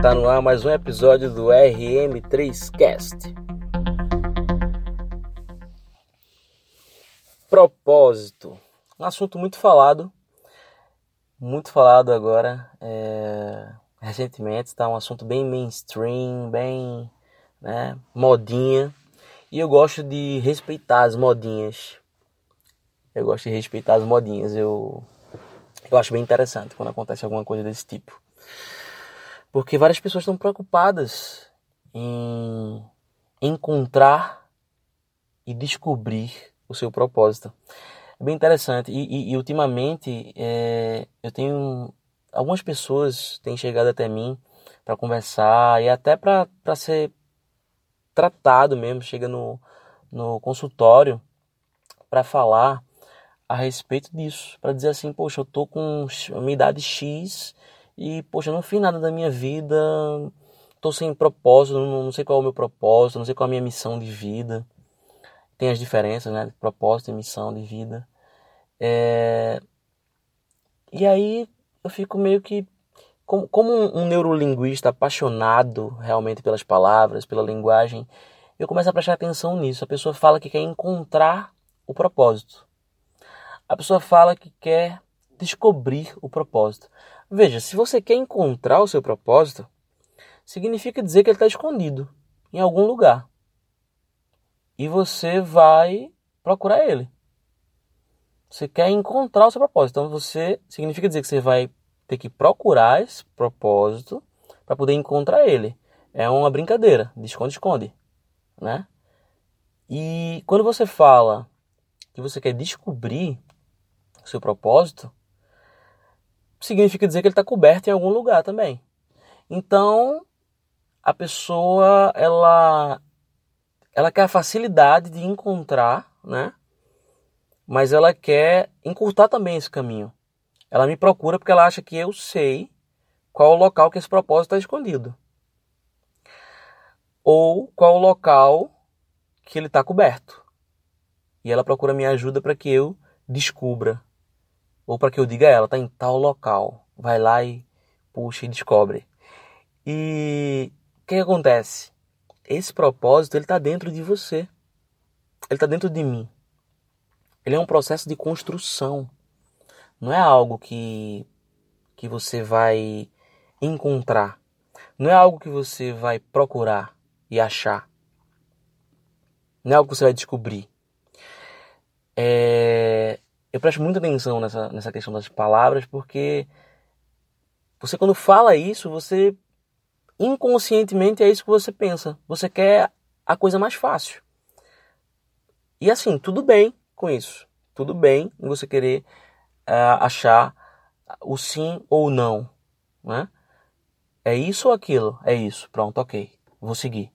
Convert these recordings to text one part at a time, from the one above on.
Tá no ar mais um episódio do RM3Cast. Propósito. Um assunto muito falado. Muito falado agora. É... Recentemente, está um assunto bem mainstream, bem né, modinha. E eu gosto de respeitar as modinhas. Eu gosto de respeitar as modinhas. Eu, eu acho bem interessante quando acontece alguma coisa desse tipo. Porque várias pessoas estão preocupadas em encontrar e descobrir o seu propósito. É bem interessante. E, e, e ultimamente é, eu tenho. Algumas pessoas têm chegado até mim para conversar e até para ser tratado mesmo. Chega no, no consultório para falar a respeito disso. Para dizer assim: Poxa, eu tô com uma idade X e, poxa, não fiz nada da minha vida, tô sem propósito, não, sei qual é o meu propósito, não sei qual é a minha missão de vida. Tem as diferenças, né? Propósito e missão de vida. É... E aí eu fico meio que. Como, como um, um neurolinguista apaixonado realmente pelas palavras, pela linguagem, eu começo a prestar atenção nisso. A pessoa fala que quer encontrar o propósito. A pessoa fala que quer descobrir o propósito. Veja, se você quer encontrar o seu propósito, significa dizer que ele está escondido em algum lugar. E você vai procurar ele. Você quer encontrar o seu propósito. Então você significa dizer que você vai ter que procurar esse propósito para poder encontrar ele. É uma brincadeira de esconde-esconde, né? E quando você fala que você quer descobrir o seu propósito, significa dizer que ele está coberto em algum lugar também. Então, a pessoa ela ela quer a facilidade de encontrar, né? Mas ela quer encurtar também esse caminho. Ela me procura porque ela acha que eu sei qual o local que esse propósito está escondido. Ou qual o local que ele está coberto. E ela procura minha ajuda para que eu descubra ou para que eu diga a ela, está em tal local. Vai lá e puxa e descobre. E o que, que acontece? Esse propósito ele está dentro de você. Ele está dentro de mim. Ele é um processo de construção. Não é algo que que você vai encontrar. Não é algo que você vai procurar e achar. Não é algo que você vai descobrir. É, eu presto muita atenção nessa, nessa questão das palavras, porque você quando fala isso, você inconscientemente é isso que você pensa. Você quer a coisa mais fácil. E assim, tudo bem com isso. Tudo bem em você querer uh, achar o sim ou não. Né? É isso ou aquilo? É isso. Pronto, ok. Vou seguir.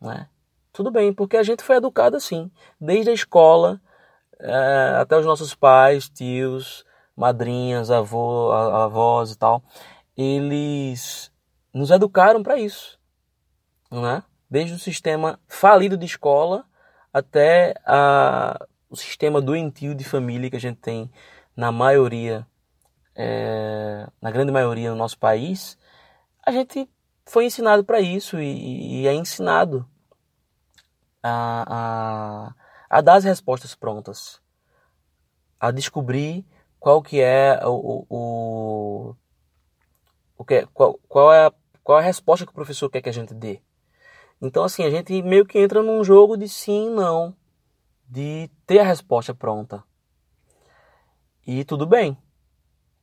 Né? Tudo bem, porque a gente foi educado assim. Desde a escola, é, até os nossos pais, tios, madrinhas, avô, avós e tal, eles nos educaram para isso, né? Desde o sistema falido de escola até a, o sistema doentio de família que a gente tem na maioria, é, na grande maioria no nosso país, a gente foi ensinado para isso e, e, é ensinado a, a a dar as respostas prontas, a descobrir qual que é o, o, o que, qual, qual, é a, qual é a resposta que o professor quer que a gente dê. Então assim, a gente meio que entra num jogo de sim e não, de ter a resposta pronta. E tudo bem,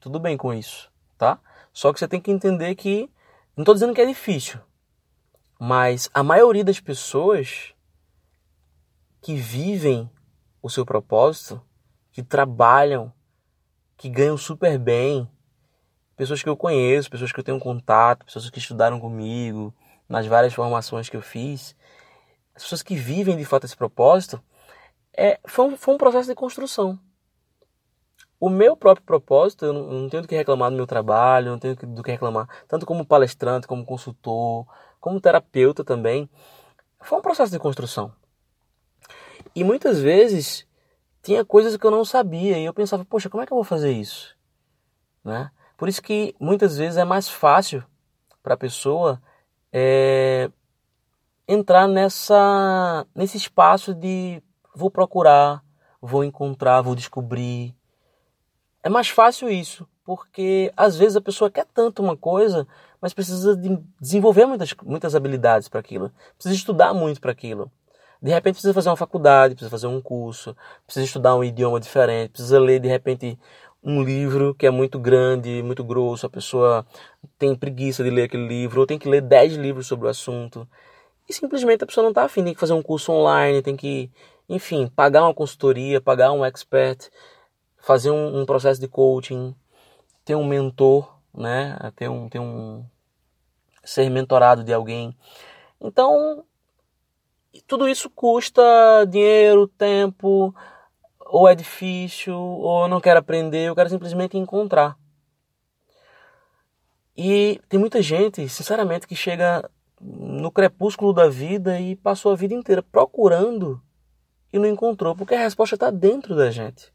tudo bem com isso, tá? Só que você tem que entender que, não estou dizendo que é difícil, mas a maioria das pessoas que vivem o seu propósito, que trabalham, que ganham super bem. Pessoas que eu conheço, pessoas que eu tenho contato, pessoas que estudaram comigo, nas várias formações que eu fiz. As pessoas que vivem de fato esse propósito, é, foi, um, foi um processo de construção. O meu próprio propósito, eu não, eu não tenho do que reclamar do meu trabalho, não tenho do que reclamar, tanto como palestrante, como consultor, como terapeuta também. Foi um processo de construção. E muitas vezes tinha coisas que eu não sabia e eu pensava, poxa, como é que eu vou fazer isso? Né? Por isso que muitas vezes é mais fácil para a pessoa é, entrar nessa nesse espaço de vou procurar, vou encontrar, vou descobrir. É mais fácil isso, porque às vezes a pessoa quer tanto uma coisa, mas precisa de desenvolver muitas, muitas habilidades para aquilo, precisa estudar muito para aquilo. De repente precisa fazer uma faculdade, precisa fazer um curso, precisa estudar um idioma diferente, precisa ler de repente um livro que é muito grande, muito grosso, a pessoa tem preguiça de ler aquele livro, ou tem que ler 10 livros sobre o assunto. E simplesmente a pessoa não está afim, tem que fazer um curso online, tem que, enfim, pagar uma consultoria, pagar um expert, fazer um, um processo de coaching, ter um mentor, né? Ter um, ter um ser mentorado de alguém. Então, tudo isso custa dinheiro, tempo, ou é difícil, ou eu não quero aprender, eu quero simplesmente encontrar. E tem muita gente, sinceramente, que chega no crepúsculo da vida e passou a vida inteira procurando e não encontrou, porque a resposta está dentro da gente.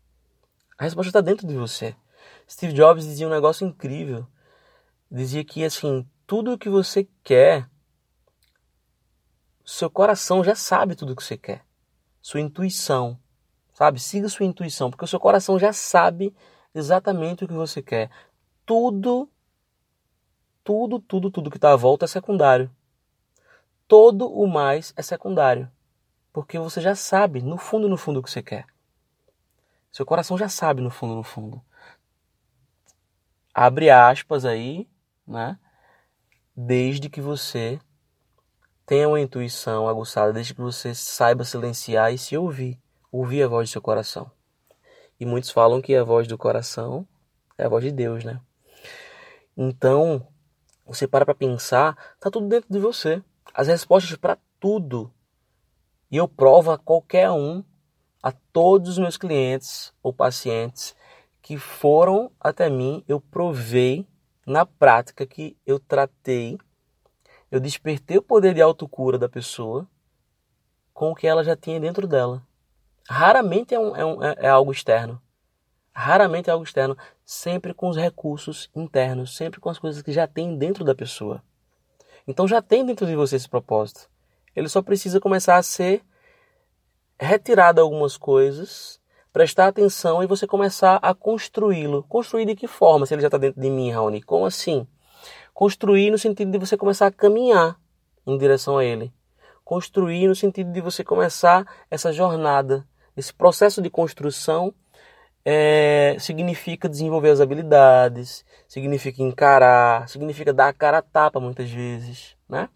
A resposta está dentro de você. Steve Jobs dizia um negócio incrível. Dizia que assim, tudo o que você quer, seu coração já sabe tudo o que você quer. Sua intuição, sabe? Siga sua intuição, porque o seu coração já sabe exatamente o que você quer. Tudo, tudo, tudo, tudo que está à volta é secundário. Todo o mais é secundário, porque você já sabe, no fundo, no fundo, o que você quer. Seu coração já sabe, no fundo, no fundo. Abre aspas aí, né? Desde que você tenha uma intuição aguçada, desde que você saiba silenciar e se ouvir ouvir a voz do seu coração. E muitos falam que a voz do coração é a voz de Deus, né? Então, você para para pensar, tá tudo dentro de você. As respostas para tudo. E eu provo a qualquer um, a todos os meus clientes ou pacientes que foram até mim, eu provei na prática que eu tratei, eu despertei o poder de autocura da pessoa com o que ela já tinha dentro dela. Raramente é, um, é, um, é, é algo externo. Raramente é algo externo. Sempre com os recursos internos, sempre com as coisas que já tem dentro da pessoa. Então já tem dentro de você esse propósito. Ele só precisa começar a ser retirado algumas coisas, prestar atenção e você começar a construí-lo. Construir de que forma se ele já está dentro de mim, Raoni? Como assim? Construir no sentido de você começar a caminhar em direção a ele. Construir no sentido de você começar essa jornada esse processo de construção é, significa desenvolver as habilidades, significa encarar, significa dar a cara a tapa muitas vezes, né?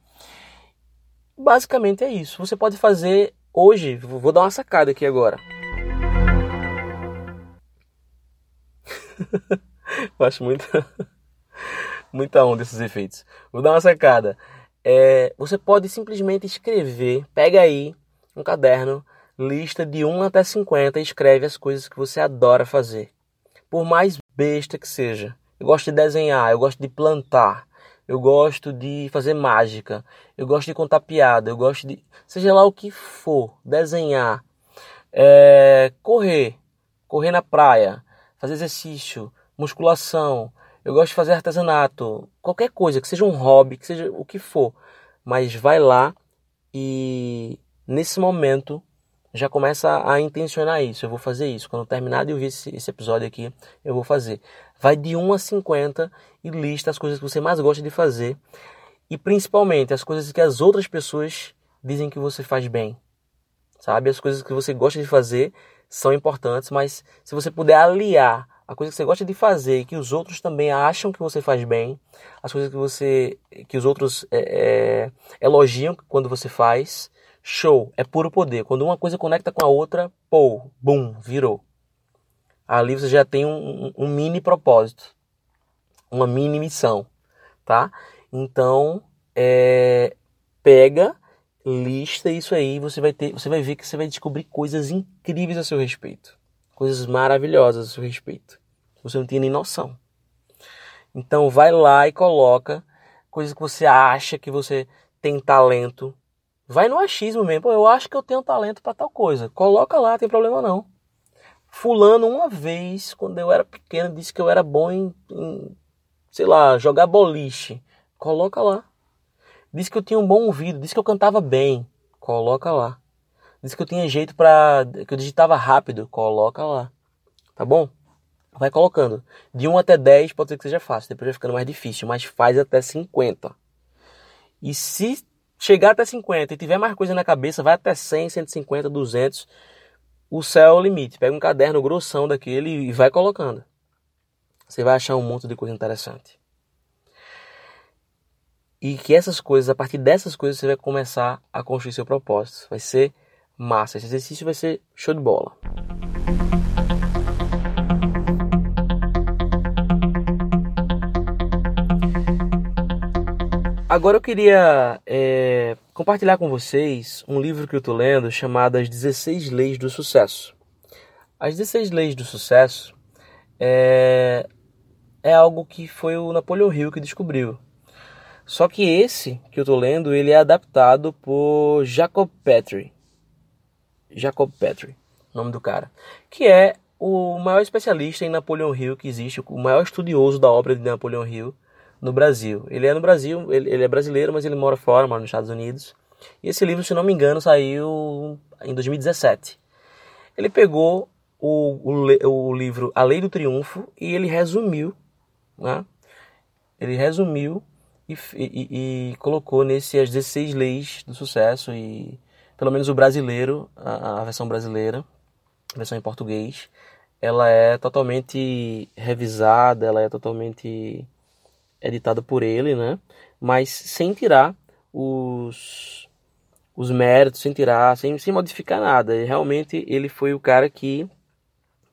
Basicamente é isso. Você pode fazer hoje, vou dar uma sacada aqui agora. Eu acho muito, muita onda esses efeitos. Vou dar uma sacada. É, você pode simplesmente escrever, pega aí um caderno, lista de 1 até 50 e escreve as coisas que você adora fazer. Por mais besta que seja. Eu gosto de desenhar, eu gosto de plantar, eu gosto de fazer mágica, eu gosto de contar piada, eu gosto de. seja lá o que for, desenhar, é, correr, correr na praia, fazer exercício, musculação, eu gosto de fazer artesanato, qualquer coisa, que seja um hobby, que seja o que for. Mas vai lá e nesse momento já começa a intencionar isso. Eu vou fazer isso. Quando terminar de ouvir esse, esse, episódio aqui, eu vou fazer. Vai de 1 a 50 e lista as coisas que você mais gosta de fazer. E principalmente as coisas que as outras pessoas dizem que você faz bem. Sabe? As coisas que você gosta de fazer são importantes, mas se você puder aliar a coisa que você gosta de fazer e que os outros também acham que você faz bem, as coisas que você que os outros é, é, elogiam quando você faz, Show, é puro poder. Quando uma coisa conecta com a outra, pô, bum, virou. Ali você já tem um, um mini propósito, uma mini missão, tá? Então, é, pega, lista isso aí, você vai ter, você vai ver que você vai descobrir coisas incríveis a seu respeito, coisas maravilhosas a seu respeito. Você não tem nem noção. Então, vai lá e coloca coisas que você acha que você tem talento Vai no achismo mesmo. Pô, eu acho que eu tenho talento para tal coisa. Coloca lá, tem problema não. Fulano, uma vez, quando eu era pequeno, disse que eu era bom em, em sei lá, jogar boliche. Coloca lá. Diz que eu tinha um bom ouvido, diz que eu cantava bem. Coloca lá. Diz que eu tinha jeito para que eu digitava rápido. Coloca lá. Tá bom? Vai colocando. De 1 até 10 pode ser que seja fácil, depois vai ficando mais difícil, mas faz até 50. E se chegar até 50 e tiver mais coisa na cabeça, vai até 100, 150, 200. O céu é o limite. Pega um caderno grossão daquele e vai colocando. Você vai achar um monte de coisa interessante. E que essas coisas, a partir dessas coisas, você vai começar a construir seu propósito. Vai ser massa. Esse exercício vai ser show de bola. Agora eu queria é, compartilhar com vocês um livro que eu estou lendo chamado As 16 Leis do Sucesso. As 16 Leis do Sucesso é, é algo que foi o Napoleão Hill que descobriu. Só que esse que eu estou lendo, ele é adaptado por Jacob Petrie. Jacob Petrie, nome do cara. Que é o maior especialista em Napoleão Hill que existe, o maior estudioso da obra de Napoleão Hill no Brasil. Ele é no Brasil, ele, ele é brasileiro, mas ele mora fora, mora nos Estados Unidos. E esse livro, se não me engano, saiu em 2017. Ele pegou o, o, o livro A Lei do Triunfo e ele resumiu, né? Ele resumiu e, e, e, colocou nesse as 16 leis do sucesso e pelo menos o brasileiro, a, a versão brasileira, a versão em português, ela é totalmente revisada, ela é totalmente editada por ele, né? Mas sem tirar os, os méritos, sem tirar, sem, sem modificar nada. E realmente ele foi o cara que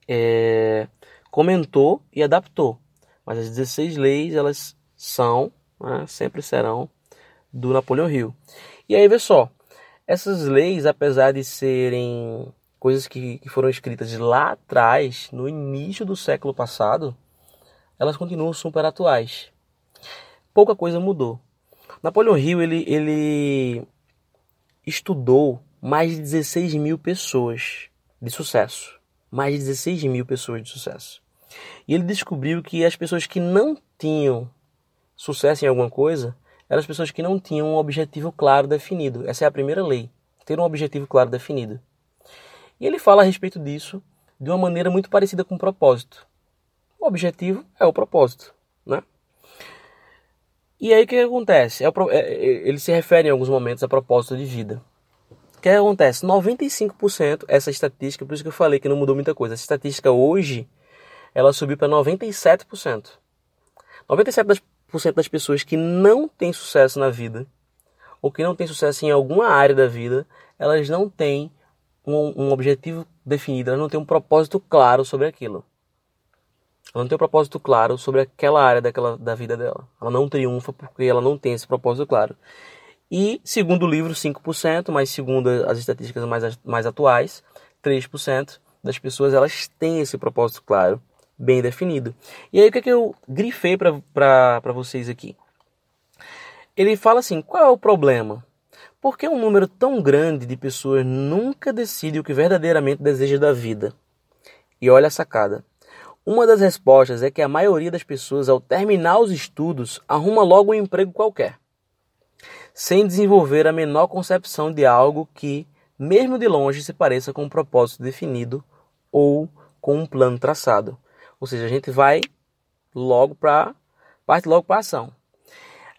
é, comentou e adaptou. Mas as 16 leis, elas são, né? sempre serão, do Napoleão Hill. E aí, vê só, essas leis, apesar de serem coisas que, que foram escritas lá atrás, no início do século passado, elas continuam super atuais pouca coisa mudou. Napoleão Hill ele, ele estudou mais de 16 mil pessoas de sucesso. Mais de 16 mil pessoas de sucesso. E ele descobriu que as pessoas que não tinham sucesso em alguma coisa eram as pessoas que não tinham um objetivo claro definido. Essa é a primeira lei, ter um objetivo claro definido. E ele fala a respeito disso de uma maneira muito parecida com o propósito. O objetivo é o propósito, né? E aí o que, acontece? É, é, é, ele se refere em alguns momentos a propósito de vida. O que acontece? 95%, essa estatística, por isso que eu falei que não mudou muita coisa. Essa estatística hoje, ela subiu para 97%. 97% das pessoas que não têm sucesso na vida, ou que não têm sucesso em alguma área da vida, elas não têm um, um objetivo definido, elas não têm um propósito claro sobre aquilo. Ela não tem um propósito claro sobre aquela área daquela, da vida dela. Ela não triunfa porque ela não tem esse propósito claro. E, segundo o livro, 5%, mas segundo as estatísticas mais, mais atuais, 3% das pessoas elas têm esse propósito claro, bem definido. E aí o que, é que eu grifei para vocês aqui? Ele fala assim: qual é o problema? Por que um número tão grande de pessoas nunca decide o que verdadeiramente deseja da vida? E olha a sacada. Uma das respostas é que a maioria das pessoas, ao terminar os estudos, arruma logo um emprego qualquer, sem desenvolver a menor concepção de algo que, mesmo de longe, se pareça com um propósito definido ou com um plano traçado. Ou seja, a gente vai logo para parte logo para ação.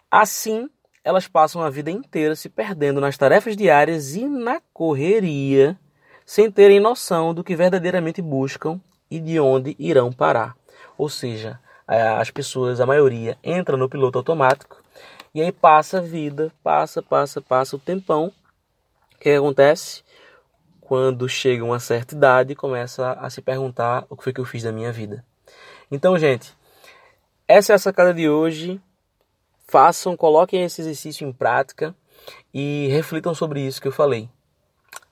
Assim, elas passam a vida inteira se perdendo nas tarefas diárias e na correria, sem terem noção do que verdadeiramente buscam e de onde irão parar. Ou seja, as pessoas, a maioria, entra no piloto automático e aí passa a vida, passa, passa, passa o tempão. O que acontece? Quando chega uma certa idade, começa a se perguntar o que foi que eu fiz da minha vida. Então, gente, essa é a sacada de hoje. Façam, coloquem esse exercício em prática e reflitam sobre isso que eu falei.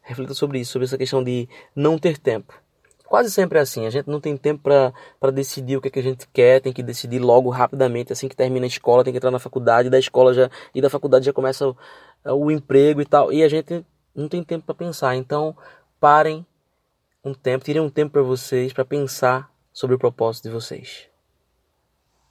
Reflitam sobre isso, sobre essa questão de não ter tempo. Quase sempre é assim, a gente não tem tempo para decidir o que, é que a gente quer, tem que decidir logo rapidamente, assim que termina a escola, tem que entrar na faculdade, da escola já e da faculdade já começa o, o emprego e tal, e a gente não tem tempo para pensar. Então, parem um tempo, tirem um tempo para vocês para pensar sobre o propósito de vocês.